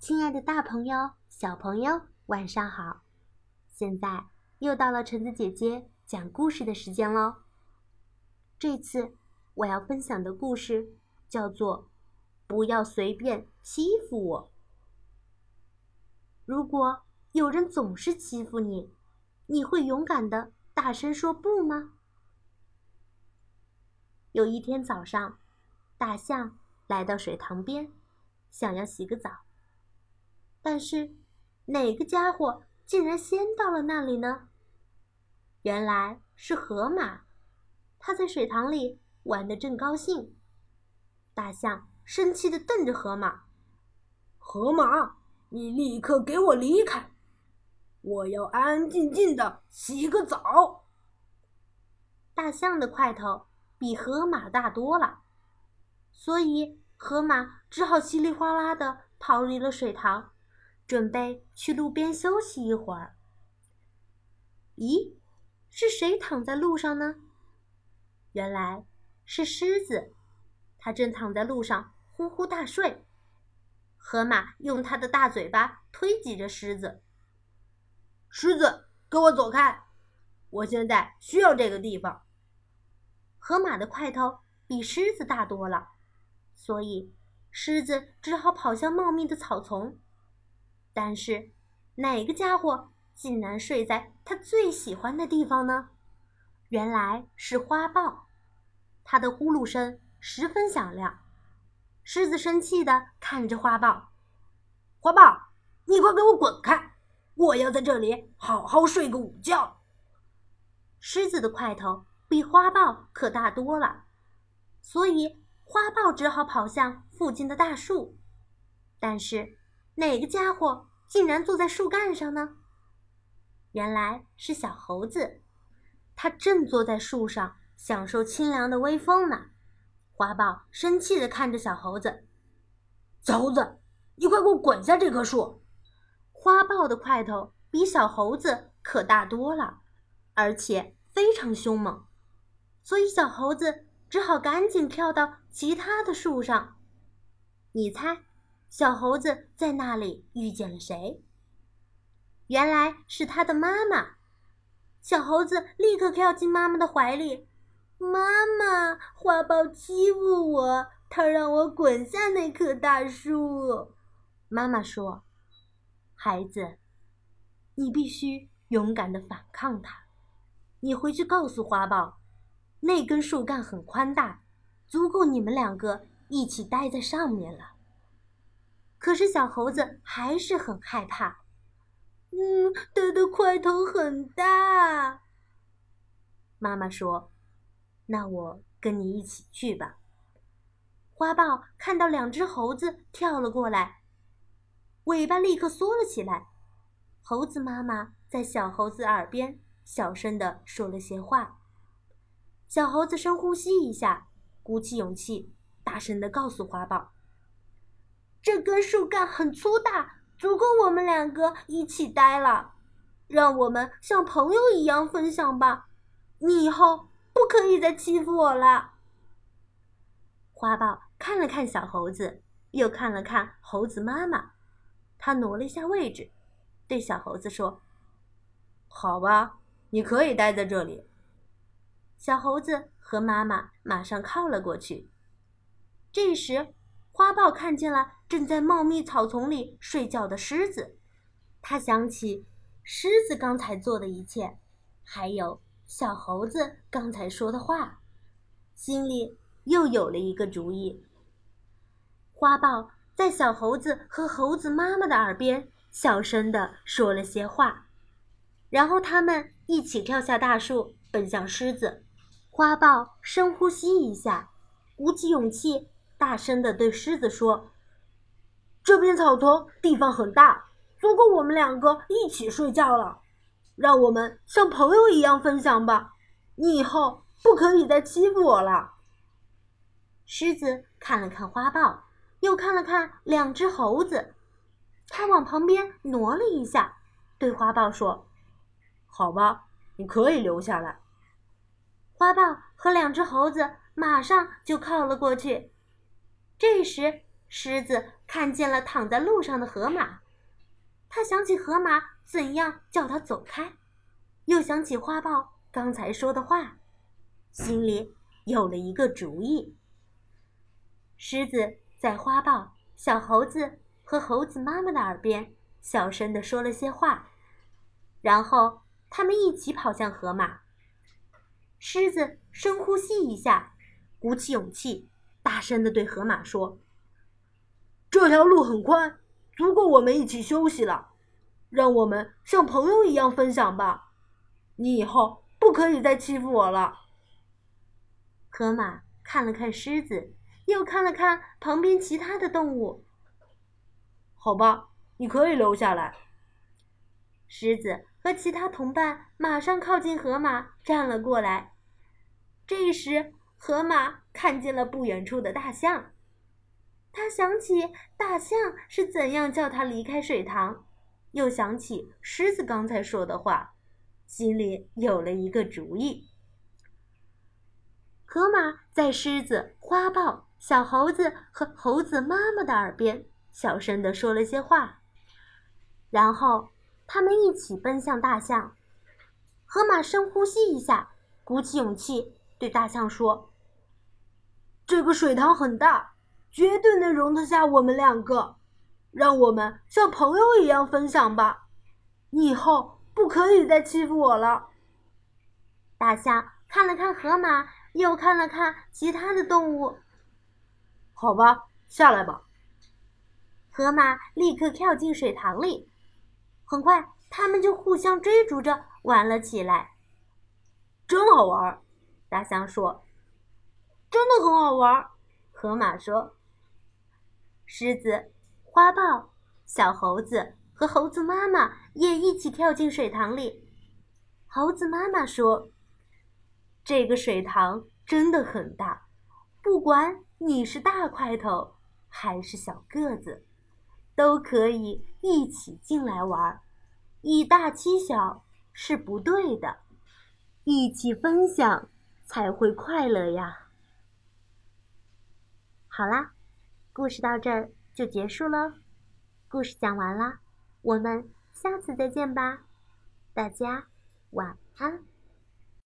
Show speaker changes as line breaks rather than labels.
亲爱的大朋友、小朋友，晚上好！现在又到了橙子姐姐讲故事的时间喽。这次我要分享的故事叫做《不要随便欺负我》。如果有人总是欺负你，你会勇敢的大声说不吗？有一天早上，大象来到水塘边，想要洗个澡。但是，哪个家伙竟然先到了那里呢？原来是河马，它在水塘里玩得正高兴。大象生气地瞪着河马：“
河马，你立刻给我离开！我要安安静静的洗个澡。”
大象的块头比河马大多了，所以河马只好稀里哗啦地逃离了水塘。准备去路边休息一会儿。咦，是谁躺在路上呢？原来是狮子，它正躺在路上呼呼大睡。河马用它的大嘴巴推挤着狮子。
狮子，给我走开！我现在需要这个地方。
河马的块头比狮子大多了，所以狮子只好跑向茂密的草丛。但是，哪个家伙竟然睡在他最喜欢的地方呢？原来是花豹，它的呼噜声十分响亮。狮子生气的看着花豹：“
花豹，你快给我滚开！我要在这里好好睡个午觉。”
狮子的块头比花豹可大多了，所以花豹只好跑向附近的大树。但是。哪个家伙竟然坐在树干上呢？原来是小猴子，它正坐在树上享受清凉的微风呢。花豹生气地看着小猴子：“
小猴子，你快给我滚下这棵树！”
花豹的块头比小猴子可大多了，而且非常凶猛，所以小猴子只好赶紧跳到其他的树上。你猜？小猴子在那里遇见了谁？原来是他的妈妈。小猴子立刻跳进妈妈的怀里：“妈妈，花豹欺负我，它让我滚下那棵大树。”妈妈说：“孩子，你必须勇敢的反抗它。你回去告诉花豹，那根树干很宽大，足够你们两个一起待在上面了。”可是小猴子还是很害怕。嗯，它的块头很大。妈妈说：“那我跟你一起去吧。”花豹看到两只猴子跳了过来，尾巴立刻缩了起来。猴子妈妈在小猴子耳边小声的说了些话。小猴子深呼吸一下，鼓起勇气，大声的告诉花豹。这根树干很粗大，足够我们两个一起待了。让我们像朋友一样分享吧。你以后不可以再欺负我了。花豹看了看小猴子，又看了看猴子妈妈，他挪了一下位置，对小猴子说：“
好吧，你可以待在这里。”
小猴子和妈妈马上靠了过去。这时，花豹看见了。正在茂密草丛里睡觉的狮子，他想起狮子刚才做的一切，还有小猴子刚才说的话，心里又有了一个主意。花豹在小猴子和猴子妈妈的耳边小声地说了些话，然后他们一起跳下大树，奔向狮子。花豹深呼吸一下，鼓起勇气，大声地对狮子说。这片草丛地方很大，足够我们两个一起睡觉了。让我们像朋友一样分享吧。你以后不可以再欺负我了。狮子看了看花豹，又看了看两只猴子，他往旁边挪了一下，对花豹说：“
好吧，你可以留下来。”
花豹和两只猴子马上就靠了过去。这时，狮子。看见了躺在路上的河马，他想起河马怎样叫他走开，又想起花豹刚才说的话，心里有了一个主意。狮子在花豹、小猴子和猴子妈妈的耳边小声地说了些话，然后他们一起跑向河马。狮子深呼吸一下，鼓起勇气，大声的对河马说。
这条路很宽，足够我们一起休息了。让我们像朋友一样分享吧。你以后不可以再欺负我了。
河马看了看狮子，又看了看旁边其他的动物。
好吧，你可以留下来。
狮子和其他同伴马上靠近河马，站了过来。这时，河马看见了不远处的大象。他想起大象是怎样叫他离开水塘，又想起狮子刚才说的话，心里有了一个主意。河马在狮子、花豹、小猴子和猴子妈妈的耳边小声地说了些话，然后他们一起奔向大象。河马深呼吸一下，鼓起勇气对大象说：“
这个水塘很大。”绝对能容得下我们两个，让我们像朋友一样分享吧。你以后不可以再欺负我了。
大象看了看河马，又看了看其他的动物。
好吧，下来吧。
河马立刻跳进水塘里，很快他们就互相追逐着玩了起来。
真好玩，
大象说。
真的很好玩，
河马说。狮子、花豹、小猴子和猴子妈妈也一起跳进水塘里。猴子妈妈说：“这个水塘真的很大，不管你是大块头还是小个子，都可以一起进来玩。以大欺小是不对的，一起分享才会快乐呀。”好啦。故事到这儿就结束了，故事讲完啦，我们下次再见吧，大家晚安。